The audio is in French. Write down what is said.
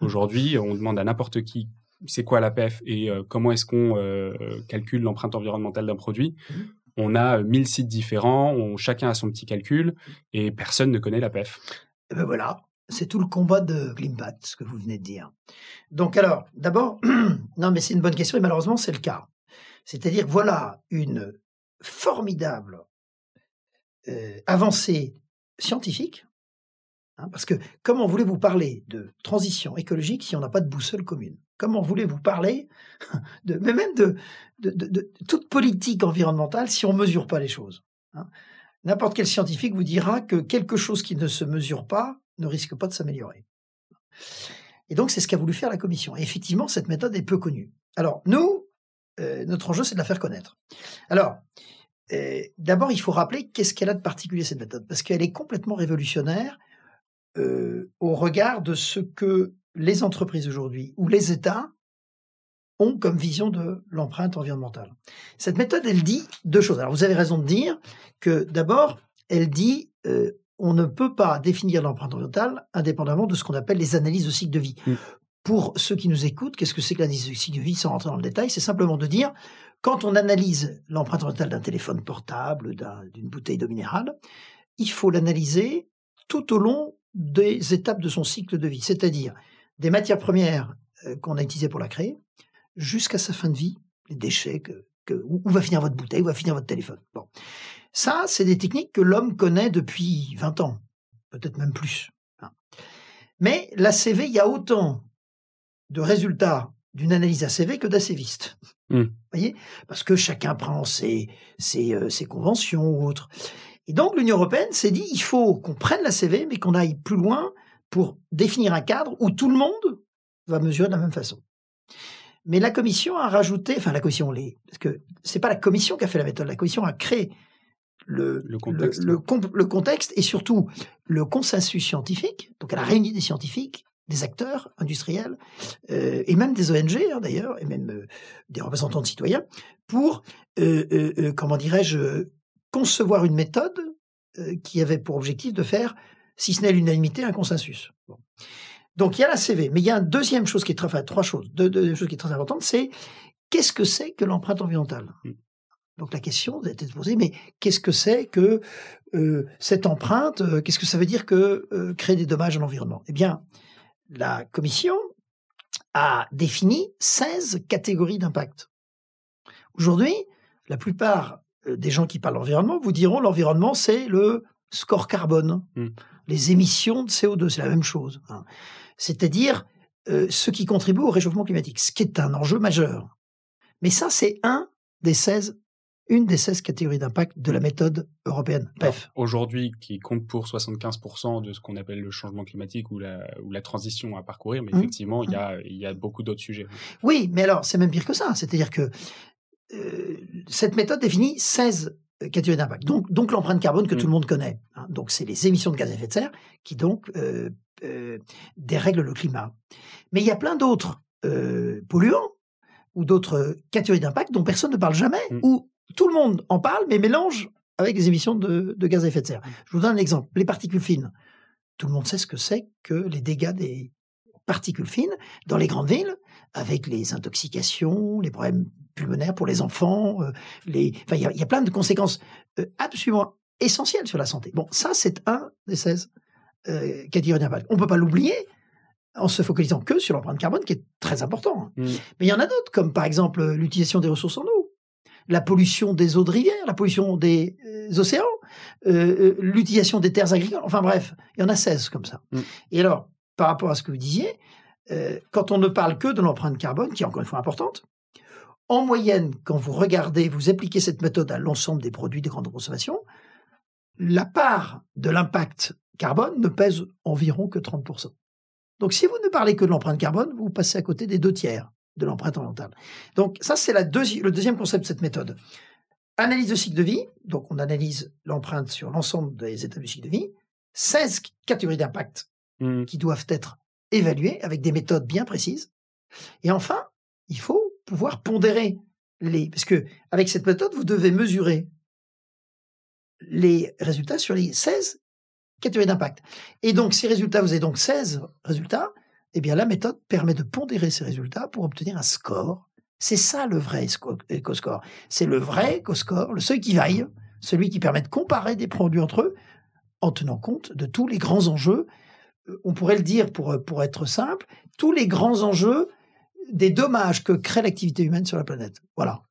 Aujourd'hui, on demande à n'importe qui c'est quoi l'APF et euh, comment est-ce qu'on euh, calcule l'empreinte environnementale d'un produit. Mmh. On a 1000 sites différents, chacun a son petit calcul et personne ne connaît l'APF. Et ben voilà, c'est tout le combat de Glimbat, ce que vous venez de dire. Donc alors, d'abord, non mais c'est une bonne question et malheureusement c'est le cas. C'est-à-dire voilà une formidable euh, avancée scientifique, hein, parce que comment voulez-vous parler de transition écologique si on n'a pas de boussole commune? Comment voulez-vous parler de, mais même de, toute politique environnementale si on ne mesure pas les choses hein? N'importe quel scientifique vous dira que quelque chose qui ne se mesure pas ne risque pas de s'améliorer. Et donc, c'est ce qu'a voulu faire la Commission. Et effectivement, cette méthode est peu connue. Alors, nous, euh, notre enjeu, c'est de la faire connaître. Alors, euh, d'abord, il faut rappeler qu'est-ce qu'elle a de particulier, cette méthode, parce qu'elle est complètement révolutionnaire euh, au regard de ce que les entreprises aujourd'hui ou les États ont comme vision de l'empreinte environnementale. Cette méthode, elle dit deux choses. Alors, vous avez raison de dire que d'abord, elle dit euh, on ne peut pas définir l'empreinte environnementale indépendamment de ce qu'on appelle les analyses de cycle de vie. Mmh. Pour ceux qui nous écoutent, qu'est-ce que c'est que l'analyse de cycle de vie sans rentrer dans le détail? C'est simplement de dire, quand on analyse l'empreinte environnementale d'un téléphone portable, d'une bouteille d'eau minérale, il faut l'analyser tout au long des étapes de son cycle de vie, c'est-à-dire des matières premières euh, qu'on a utilisées pour la créer, jusqu'à sa fin de vie, les déchets, que, où, va finir votre bouteille, où va finir votre téléphone. Bon. Ça, c'est des techniques que l'homme connaît depuis 20 ans, peut-être même plus. Hein. Mais l'ACV, il y a autant de résultats d'une analyse ACV que d'ACVistes. Mmh. voyez? Parce que chacun prend ses, ses, euh, ses conventions ou autres. Et donc l'Union européenne s'est dit, il faut qu'on prenne l'ACV, mais qu'on aille plus loin pour définir un cadre où tout le monde va mesurer de la même façon. Mais la commission a rajouté, enfin la commission, les, parce que c'est pas la commission qui a fait la méthode, la commission a créé le, le, contexte. Le, contexte et surtout le consensus scientifique. Donc elle a réuni des scientifiques, des acteurs industriels euh, et même des ONG hein, d'ailleurs et même euh, des représentants de citoyens pour euh, euh comment dirais-je concevoir une méthode qui avait pour objectif de faire si ce n'est l'unanimité, un consensus. Donc il y a la CV, mais il y a une deuxième chose qui est très, enfin trois choses, deux, choses qui est très importante, c'est qu'est-ce que c'est que l'empreinte environnementale? Mmh. Donc la question a été posée, mais qu'est-ce que c'est que euh, cette empreinte euh, Qu'est-ce que ça veut dire que euh, créer des dommages à l'environnement? Eh bien, la Commission a défini 16 catégories d'impact. Aujourd'hui, la plupart des gens qui parlent d'environnement vous diront l'environnement, c'est le score carbone. Mmh les émissions de CO2, c'est la même chose. Hein. C'est-à-dire euh, ce qui contribue au réchauffement climatique, ce qui est un enjeu majeur. Mais ça, c'est un des 16 une des 16 catégories d'impact de la méthode européenne PEF. Aujourd'hui, qui compte pour 75% de ce qu'on appelle le changement climatique ou la, ou la transition à parcourir, mais mmh. effectivement, il, y a, y a beaucoup d'autres sujets. Oui, mais alors, c'est même pire que ça. C'est-à-dire que euh, cette méthode définit 16 catégorie d'impact. Donc, donc l'empreinte carbone que tout le monde connaît. Hein. Donc, c'est les émissions de gaz à effet de serre qui donc euh, euh, dérèglent le climat. Mais il y a plein d'autres euh, polluants ou d'autres catégories d'impact dont personne ne parle jamais, mmh. ou tout le monde en parle, mais mélange avec les émissions de, de, gaz à effet de serre. Mmh. Je vous donne un exemple. Les particules fines. Tout le monde sait ce que c'est que les dégâts des particules fines dans les grandes villes, avec les intoxications, les problèmes pulmonaires pour les enfants. Euh, les... Enfin, il y, a plein de conséquences euh, absolument essentielles sur la santé. Bon, ça, c'est un des 16 euh, catégories d'impact. On ne peut pas l'oublier en se focalisant que sur l'empreinte carbone, qui est très important. Mmh. Mais il y en a d'autres, comme par exemple l'utilisation des ressources en eau, la pollution des eaux de rivière, la pollution des océans, l'utilisation des terres agricoles. Enfin bref, il y en a 16 comme ça. Mmh. Et alors, par rapport à ce que vous disiez, quand on ne parle que de l'empreinte carbone, qui est encore une fois importante, en moyenne, quand vous regardez, vous appliquez cette méthode à l'ensemble des produits de grande consommation, la part de l'impact carbone ne pèse environ que 30%. Donc si vous ne parlez que de l'empreinte carbone, vous passez à côté des deux tiers de l'empreinte environnementale. Donc ça, c'est le deuxième concept de cette méthode. Analyse de cycle de vie, donc on analyse l'empreinte sur l'ensemble des étapes du cycle de vie, 16 catégories d'impact mmh. qui doivent être évaluées avec des méthodes bien précises. Et enfin, il faut pouvoir pondérer les. Parce que avec cette méthode, vous devez mesurer les résultats sur les 16 catégories d'impact. Et donc, ces résultats, vous avez donc 16 résultats. eh bien la méthode permet de pondérer ces résultats pour obtenir un score. C'est ça le vrai éco-score. C'est le vrai éco-score, le seul qui vaille, celui qui permet de comparer des produits entre eux en tenant compte de tous les grands enjeux. On pourrait le dire pour, pour être simple, tous les grands enjeux des dommages que crée l'activité humaine sur la planète. Voilà.